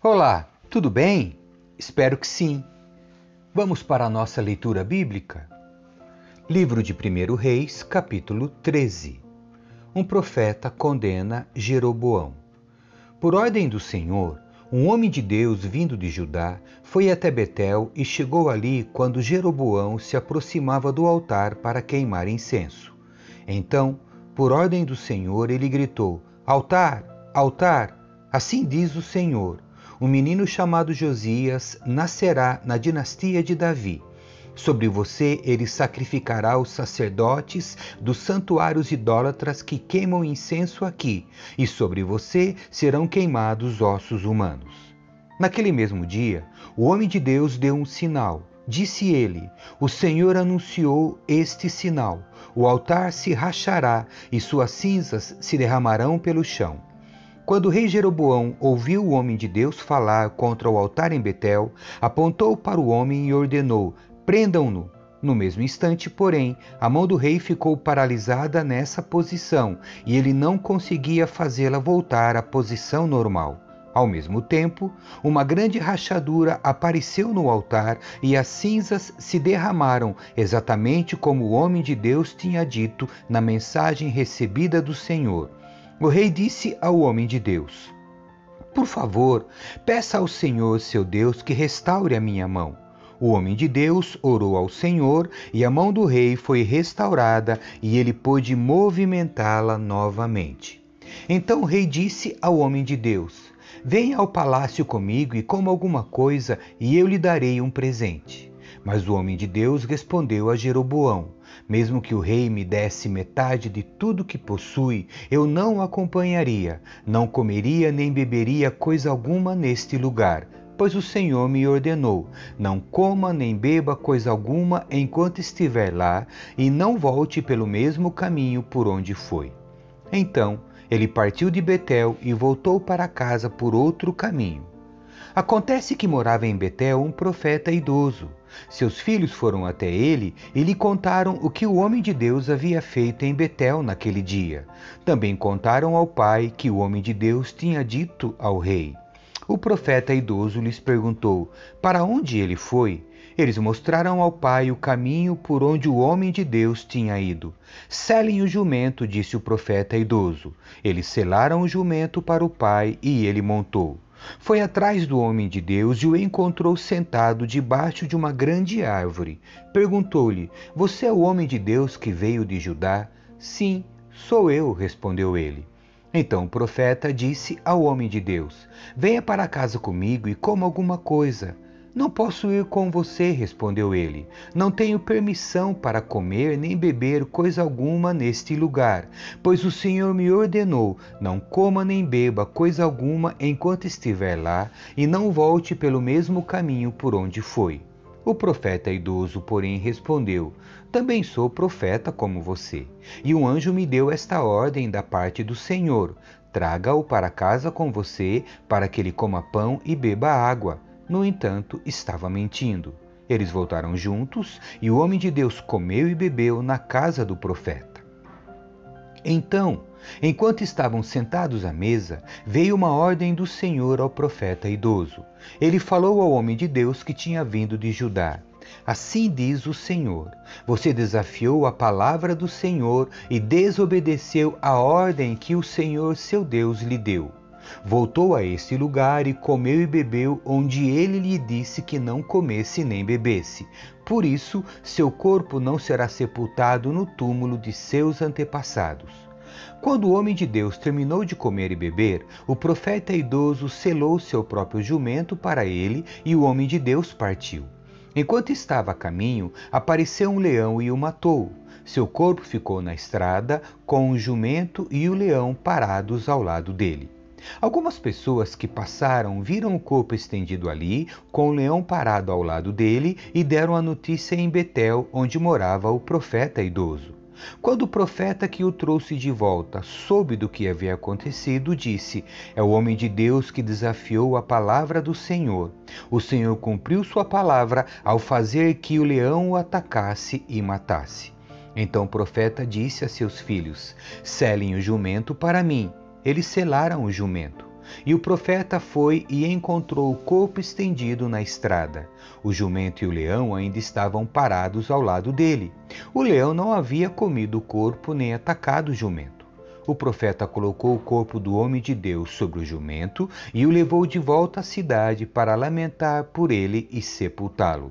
Olá, tudo bem? Espero que sim. Vamos para a nossa leitura bíblica? Livro de 1 Reis, capítulo 13. Um profeta condena Jeroboão. Por ordem do Senhor, um homem de Deus vindo de Judá foi até Betel e chegou ali quando Jeroboão se aproximava do altar para queimar incenso. Então, por ordem do Senhor, ele gritou: Altar, altar! Assim diz o Senhor um menino chamado Josias nascerá na dinastia de Davi. Sobre você ele sacrificará os sacerdotes dos santuários idólatras que queimam incenso aqui, e sobre você serão queimados ossos humanos. Naquele mesmo dia, o homem de Deus deu um sinal. Disse ele: O Senhor anunciou este sinal: o altar se rachará e suas cinzas se derramarão pelo chão. Quando o rei Jeroboão ouviu o homem de Deus falar contra o altar em Betel, apontou para o homem e ordenou: prendam-no. No mesmo instante, porém, a mão do rei ficou paralisada nessa posição e ele não conseguia fazê-la voltar à posição normal. Ao mesmo tempo, uma grande rachadura apareceu no altar e as cinzas se derramaram, exatamente como o homem de Deus tinha dito na mensagem recebida do Senhor. O rei disse ao homem de Deus: Por favor, peça ao Senhor seu Deus que restaure a minha mão. O homem de Deus orou ao Senhor e a mão do rei foi restaurada e ele pôde movimentá-la novamente. Então o rei disse ao homem de Deus: Venha ao palácio comigo e coma alguma coisa e eu lhe darei um presente. Mas o homem de Deus respondeu a Jeroboão: mesmo que o rei me desse metade de tudo que possui, eu não o acompanharia, não comeria nem beberia coisa alguma neste lugar, pois o Senhor me ordenou: não coma nem beba coisa alguma enquanto estiver lá, e não volte pelo mesmo caminho por onde foi. Então ele partiu de Betel e voltou para casa por outro caminho. Acontece que morava em Betel um profeta idoso. Seus filhos foram até ele e lhe contaram o que o homem de Deus havia feito em Betel naquele dia. Também contaram ao pai que o homem de Deus tinha dito ao rei. O profeta idoso lhes perguntou: Para onde ele foi? Eles mostraram ao pai o caminho por onde o homem de Deus tinha ido. Selem o jumento, disse o profeta idoso. Eles selaram o jumento para o pai e ele montou. Foi atrás do homem de Deus e o encontrou sentado debaixo de uma grande árvore. Perguntou-lhe: Você é o homem de Deus que veio de Judá? Sim, sou eu, respondeu ele. Então o profeta disse ao homem de Deus: Venha para casa comigo e coma alguma coisa. Não posso ir com você, respondeu ele. Não tenho permissão para comer nem beber coisa alguma neste lugar, pois o Senhor me ordenou: não coma nem beba coisa alguma enquanto estiver lá, e não volte pelo mesmo caminho por onde foi. O profeta idoso, porém, respondeu: Também sou profeta como você. E um anjo me deu esta ordem da parte do Senhor: Traga-o para casa com você, para que ele coma pão e beba água. No entanto, estava mentindo. Eles voltaram juntos e o homem de Deus comeu e bebeu na casa do profeta. Então, enquanto estavam sentados à mesa, veio uma ordem do Senhor ao profeta idoso. Ele falou ao homem de Deus que tinha vindo de Judá. Assim diz o Senhor: Você desafiou a palavra do Senhor e desobedeceu a ordem que o Senhor seu Deus lhe deu. Voltou a esse lugar e comeu e bebeu onde ele lhe disse que não comesse nem bebesse. Por isso, seu corpo não será sepultado no túmulo de seus antepassados. Quando o homem de Deus terminou de comer e beber, o profeta idoso selou seu próprio jumento para ele e o homem de Deus partiu. Enquanto estava a caminho, apareceu um leão e o matou. Seu corpo ficou na estrada, com o jumento e o leão parados ao lado dele. Algumas pessoas que passaram viram o corpo estendido ali, com o leão parado ao lado dele, e deram a notícia em Betel, onde morava o profeta idoso. Quando o profeta que o trouxe de volta soube do que havia acontecido, disse: É o homem de Deus que desafiou a palavra do Senhor. O Senhor cumpriu sua palavra ao fazer que o leão o atacasse e matasse. Então o profeta disse a seus filhos: Selem o jumento para mim eles selaram o jumento. E o profeta foi e encontrou o corpo estendido na estrada. O jumento e o leão ainda estavam parados ao lado dele. O leão não havia comido o corpo nem atacado o jumento. O profeta colocou o corpo do homem de Deus sobre o jumento e o levou de volta à cidade para lamentar por ele e sepultá-lo.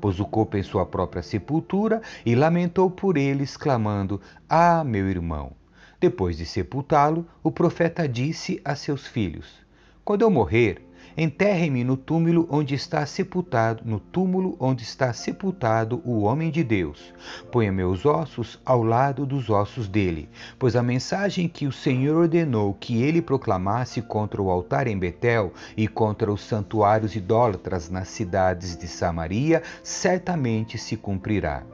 Pôs o corpo em sua própria sepultura e lamentou por ele, exclamando: Ah, meu irmão! Depois de sepultá-lo, o profeta disse a seus filhos: Quando eu morrer, enterrem-me no túmulo onde está sepultado, no túmulo onde está sepultado o homem de Deus. Ponha meus ossos ao lado dos ossos dele, pois a mensagem que o Senhor ordenou que ele proclamasse contra o altar em Betel e contra os santuários idólatras nas cidades de Samaria certamente se cumprirá.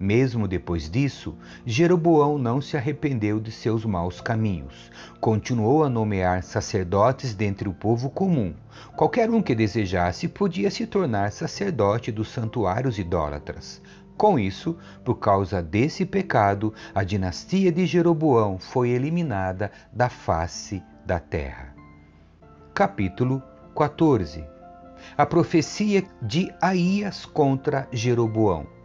Mesmo depois disso, Jeroboão não se arrependeu de seus maus caminhos. Continuou a nomear sacerdotes dentre o povo comum. Qualquer um que desejasse podia se tornar sacerdote dos santuários idólatras. Com isso, por causa desse pecado, a dinastia de Jeroboão foi eliminada da face da terra. Capítulo 14 A profecia de Aías contra Jeroboão.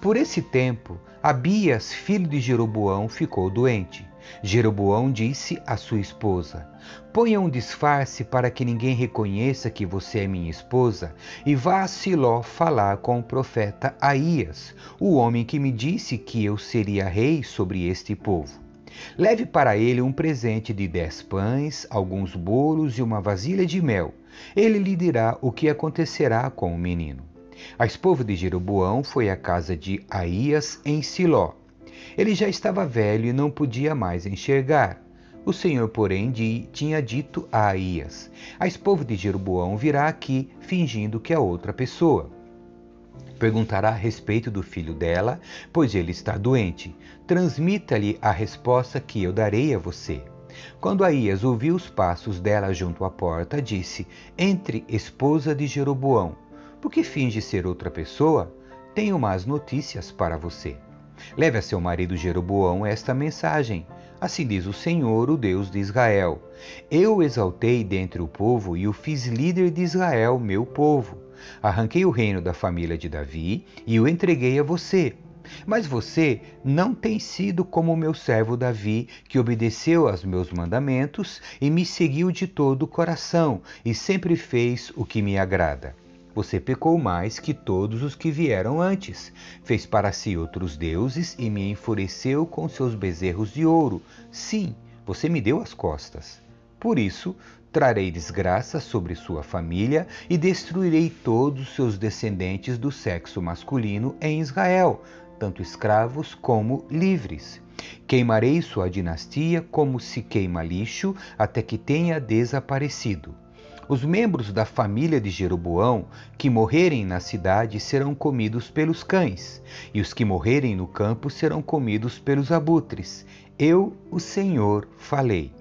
Por esse tempo, Abias, filho de Jeroboão, ficou doente. Jeroboão disse à sua esposa: Ponha um disfarce para que ninguém reconheça que você é minha esposa, e vá a Siló falar com o profeta Aías, o homem que me disse que eu seria rei sobre este povo. Leve para ele um presente de dez pães, alguns bolos e uma vasilha de mel. Ele lhe dirá o que acontecerá com o menino. A esposa de Jeroboão foi à casa de Aías em Siló. Ele já estava velho e não podia mais enxergar. O Senhor, porém, tinha dito a Aías: A esposa de Jeroboão virá aqui fingindo que é outra pessoa. Perguntará a respeito do filho dela, pois ele está doente. Transmita-lhe a resposta que eu darei a você. Quando Aías ouviu os passos dela junto à porta, disse: Entre, esposa de Jeroboão. Por que finge ser outra pessoa? Tenho más notícias para você. Leve a seu marido Jeroboão esta mensagem. Assim diz o Senhor, o Deus de Israel: Eu o exaltei dentre o povo e o fiz líder de Israel, meu povo. Arranquei o reino da família de Davi e o entreguei a você. Mas você não tem sido como o meu servo Davi, que obedeceu aos meus mandamentos e me seguiu de todo o coração e sempre fez o que me agrada. Você pecou mais que todos os que vieram antes. Fez para si outros deuses e me enfureceu com seus bezerros de ouro. Sim, você me deu as costas. Por isso, trarei desgraça sobre sua família e destruirei todos os seus descendentes do sexo masculino em Israel, tanto escravos como livres. Queimarei sua dinastia como se queima lixo até que tenha desaparecido. Os membros da família de Jeroboão que morrerem na cidade serão comidos pelos cães, e os que morrerem no campo serão comidos pelos abutres. Eu, o Senhor, falei.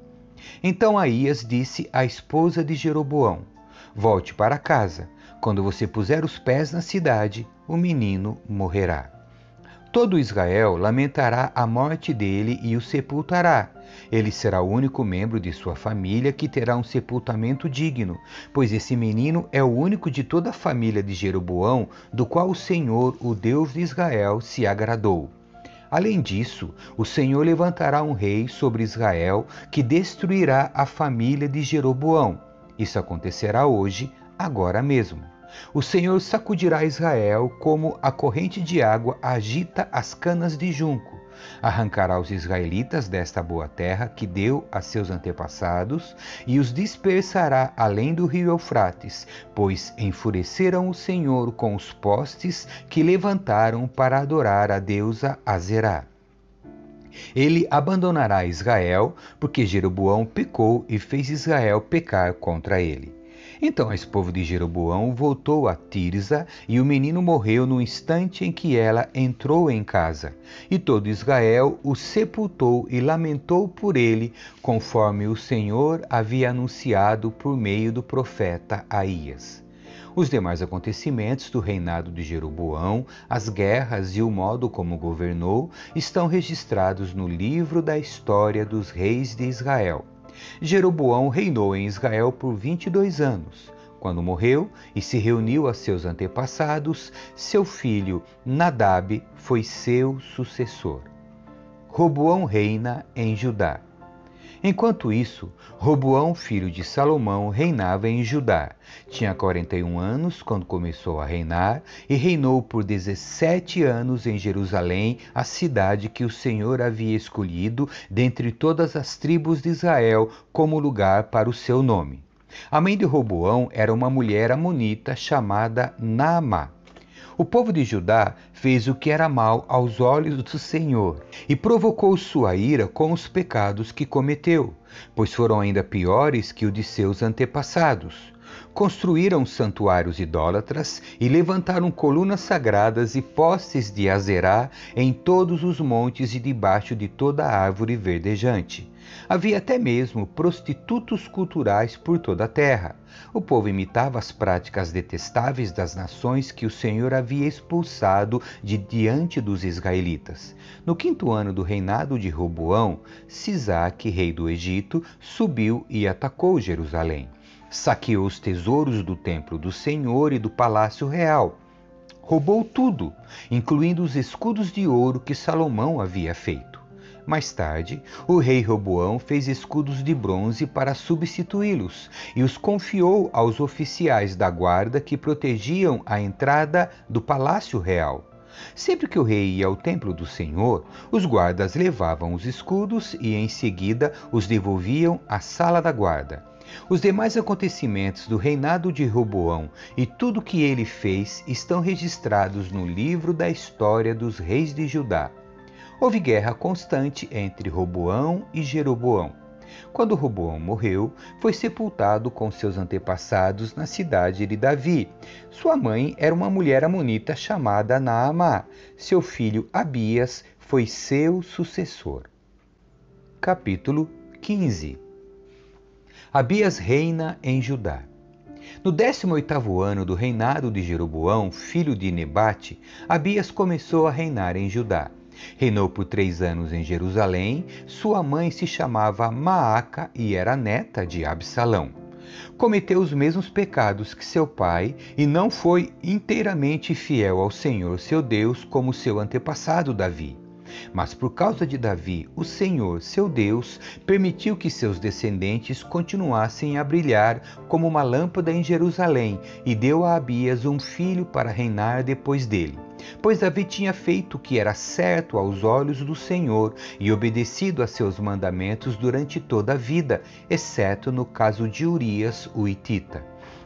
Então Aías disse à esposa de Jeroboão: Volte para casa. Quando você puser os pés na cidade, o menino morrerá. Todo Israel lamentará a morte dele e o sepultará. Ele será o único membro de sua família que terá um sepultamento digno, pois esse menino é o único de toda a família de Jeroboão, do qual o Senhor, o Deus de Israel, se agradou. Além disso, o Senhor levantará um rei sobre Israel que destruirá a família de Jeroboão. Isso acontecerá hoje, agora mesmo. O Senhor sacudirá Israel como a corrente de água agita as canas de junco. Arrancará os israelitas desta boa terra que deu a seus antepassados e os dispersará além do rio Eufrates, pois enfureceram o Senhor com os postes que levantaram para adorar a deusa Azerá. Ele abandonará Israel, porque Jeroboão pecou e fez Israel pecar contra ele. Então esse povo de Jeroboão voltou a Tirza, e o menino morreu no instante em que ela entrou em casa. E todo Israel o sepultou e lamentou por ele, conforme o Senhor havia anunciado por meio do profeta Aías. Os demais acontecimentos do reinado de Jeroboão, as guerras e o modo como governou estão registrados no livro da história dos reis de Israel. Jeroboão reinou em Israel por 22 anos. Quando morreu e se reuniu a seus antepassados, seu filho Nadab foi seu sucessor. Roboão reina em Judá. Enquanto isso, Roboão, filho de Salomão, reinava em Judá. Tinha 41 anos quando começou a reinar e reinou por 17 anos em Jerusalém, a cidade que o Senhor havia escolhido dentre todas as tribos de Israel como lugar para o seu nome. A mãe de Roboão era uma mulher amonita chamada Naamá. O povo de Judá fez o que era mal aos olhos do Senhor e provocou sua ira com os pecados que cometeu, pois foram ainda piores que o de seus antepassados. Construíram santuários idólatras e levantaram colunas sagradas e postes de Azerá em todos os montes e debaixo de toda árvore verdejante. Havia até mesmo prostitutos culturais por toda a terra. O povo imitava as práticas detestáveis das nações que o Senhor havia expulsado de diante dos israelitas. No quinto ano do reinado de Roboão, Sisaque, rei do Egito, subiu e atacou Jerusalém. Saqueou os tesouros do templo do Senhor e do palácio real. Roubou tudo, incluindo os escudos de ouro que Salomão havia feito. Mais tarde, o rei Roboão fez escudos de bronze para substituí-los e os confiou aos oficiais da guarda que protegiam a entrada do palácio real. Sempre que o rei ia ao templo do Senhor, os guardas levavam os escudos e em seguida os devolviam à sala da guarda. Os demais acontecimentos do reinado de Roboão e tudo que ele fez estão registrados no livro da história dos reis de Judá houve guerra constante entre Roboão e Jeroboão. Quando Roboão morreu, foi sepultado com seus antepassados na cidade de Davi. Sua mãe era uma mulher amonita chamada Naamá. Seu filho Abias foi seu sucessor. Capítulo 15 Abias reina em Judá. No 18º ano do reinado de Jeroboão, filho de Nebate, Abias começou a reinar em Judá. Reinou por três anos em Jerusalém. Sua mãe se chamava Maaca e era neta de Absalão. Cometeu os mesmos pecados que seu pai e não foi inteiramente fiel ao Senhor seu Deus como seu antepassado Davi. Mas por causa de Davi, o Senhor, seu Deus, permitiu que seus descendentes continuassem a brilhar como uma lâmpada em Jerusalém e deu a Abias um filho para reinar depois dele. Pois Davi tinha feito o que era certo aos olhos do Senhor e obedecido a seus mandamentos durante toda a vida, exceto no caso de Urias, o Itita.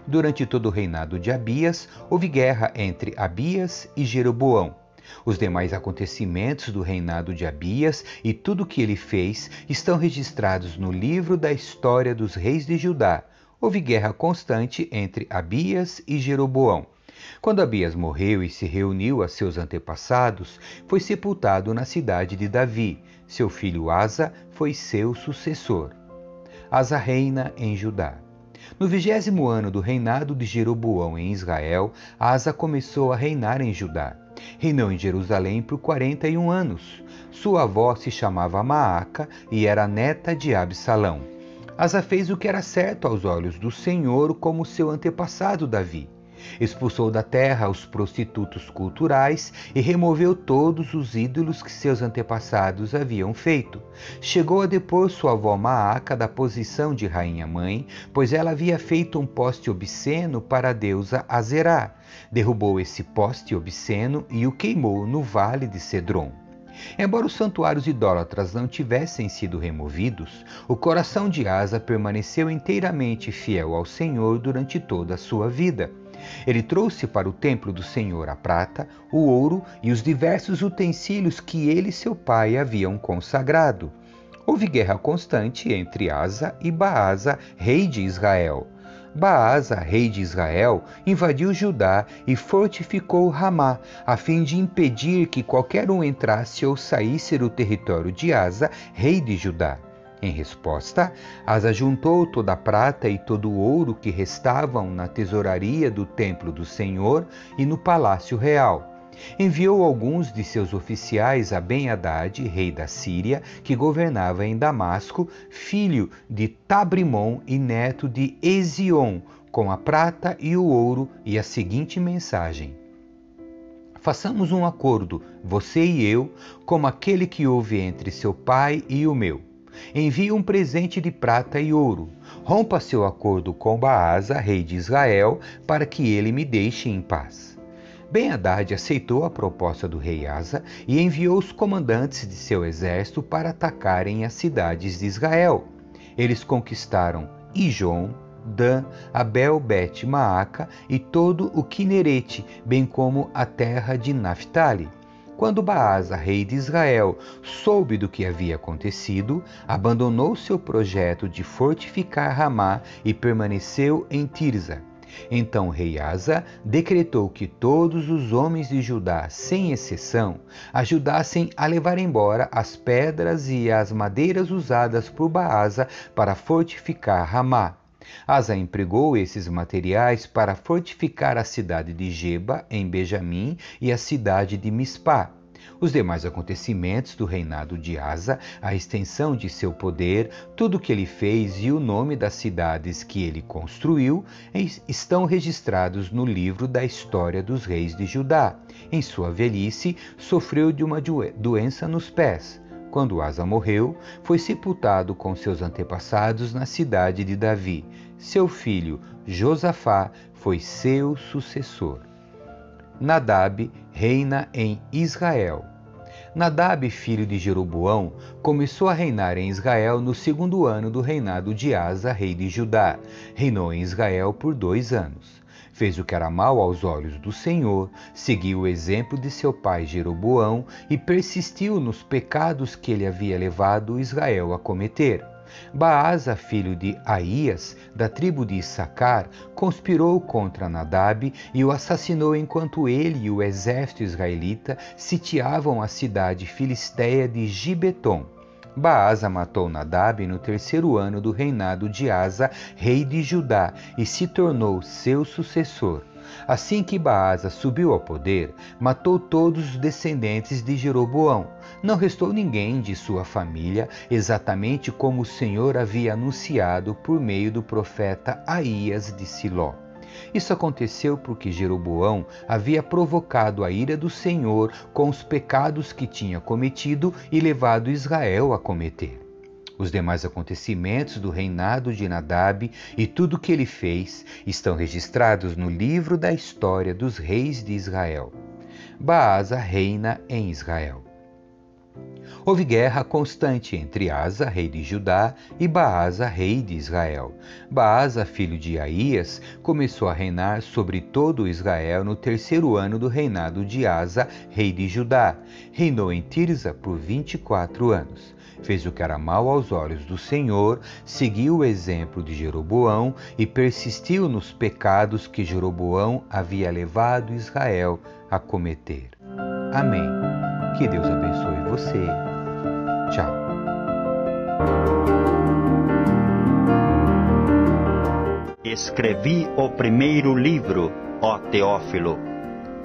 Durante todo o reinado de Abias, houve guerra entre Abias e Jeroboão. Os demais acontecimentos do reinado de Abias e tudo o que ele fez estão registrados no livro da história dos reis de Judá. Houve guerra constante entre Abias e Jeroboão. Quando Abias morreu e se reuniu a seus antepassados, foi sepultado na cidade de Davi. Seu filho Asa foi seu sucessor. Asa reina em Judá. No vigésimo ano do reinado de Jeroboão em Israel, Asa começou a reinar em Judá. Reinou em Jerusalém por 41 anos. Sua avó se chamava Maaca e era neta de Absalão. Asa fez o que era certo aos olhos do Senhor, como seu antepassado Davi. Expulsou da terra os prostitutos culturais e removeu todos os ídolos que seus antepassados haviam feito. Chegou a depor sua avó Maaca da posição de rainha-mãe, pois ela havia feito um poste obsceno para a deusa Azerá. Derrubou esse poste obsceno e o queimou no vale de Cedron. Embora os santuários idólatras não tivessem sido removidos, o coração de Asa permaneceu inteiramente fiel ao Senhor durante toda a sua vida. Ele trouxe para o templo do Senhor a prata, o ouro e os diversos utensílios que ele e seu pai haviam consagrado. Houve guerra constante entre Asa e Baasa, rei de Israel. Baasa, rei de Israel, invadiu Judá e fortificou Ramá, a fim de impedir que qualquer um entrasse ou saísse do território de Asa, rei de Judá. Em resposta, Asa juntou toda a prata e todo o ouro que restavam na tesouraria do templo do Senhor e no palácio real. Enviou alguns de seus oficiais a Ben-Hadad, rei da Síria, que governava em Damasco, filho de Tabrimon e neto de Ezion, com a prata e o ouro e a seguinte mensagem: Façamos um acordo, você e eu, como aquele que houve entre seu pai e o meu. Envie um presente de prata e ouro. Rompa seu acordo com Baasa, rei de Israel, para que ele me deixe em paz. Ben-Hadad aceitou a proposta do rei Asa e enviou os comandantes de seu exército para atacarem as cidades de Israel. Eles conquistaram Ijon, Dan, Abel Bet Maaca e todo o Quinerete, bem como a terra de Naphtali. Quando Baasa, rei de Israel, soube do que havia acontecido, abandonou seu projeto de fortificar Ramá e permaneceu em Tirza. Então o rei Asa decretou que todos os homens de Judá, sem exceção, ajudassem a levar embora as pedras e as madeiras usadas por Baasa para fortificar Ramá. Asa empregou esses materiais para fortificar a cidade de Geba, em Benjamim, e a cidade de Mispá. Os demais acontecimentos do reinado de Asa, a extensão de seu poder, tudo o que ele fez e o nome das cidades que ele construiu estão registrados no livro da história dos reis de Judá. Em sua velhice, sofreu de uma doença nos pés. Quando Asa morreu, foi sepultado com seus antepassados na cidade de Davi. Seu filho Josafá foi seu sucessor. Nadab reina em Israel. Nadab, filho de Jeroboão, começou a reinar em Israel no segundo ano do reinado de Asa, rei de Judá. Reinou em Israel por dois anos. Fez o que era mal aos olhos do Senhor, seguiu o exemplo de seu pai Jeroboão e persistiu nos pecados que ele havia levado Israel a cometer. Baasa, filho de Aías, da tribo de Issacar, conspirou contra Nadab e o assassinou enquanto ele e o exército israelita sitiavam a cidade filisteia de Gibeton. Baasa matou Nadab no terceiro ano do reinado de Asa, rei de Judá, e se tornou seu sucessor. Assim que Baasa subiu ao poder, matou todos os descendentes de Jeroboão. Não restou ninguém de sua família, exatamente como o Senhor havia anunciado por meio do profeta Aías de Siló. Isso aconteceu porque Jeroboão havia provocado a ira do Senhor com os pecados que tinha cometido e levado Israel a cometer. Os demais acontecimentos do reinado de Nadab e tudo o que ele fez estão registrados no livro da história dos reis de Israel. Baasa reina em Israel. Houve guerra constante entre Asa, rei de Judá, e Baasa, rei de Israel. Baasa, filho de Aías, começou a reinar sobre todo Israel no terceiro ano do reinado de Asa, rei de Judá. Reinou em Tirza por vinte e quatro anos fez o que era mal aos olhos do Senhor, seguiu o exemplo de Jeroboão e persistiu nos pecados que Jeroboão havia levado Israel a cometer. Amém. Que Deus abençoe você. Tchau. Escrevi o primeiro livro, ó Teófilo,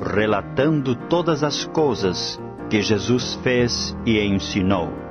relatando todas as coisas que Jesus fez e ensinou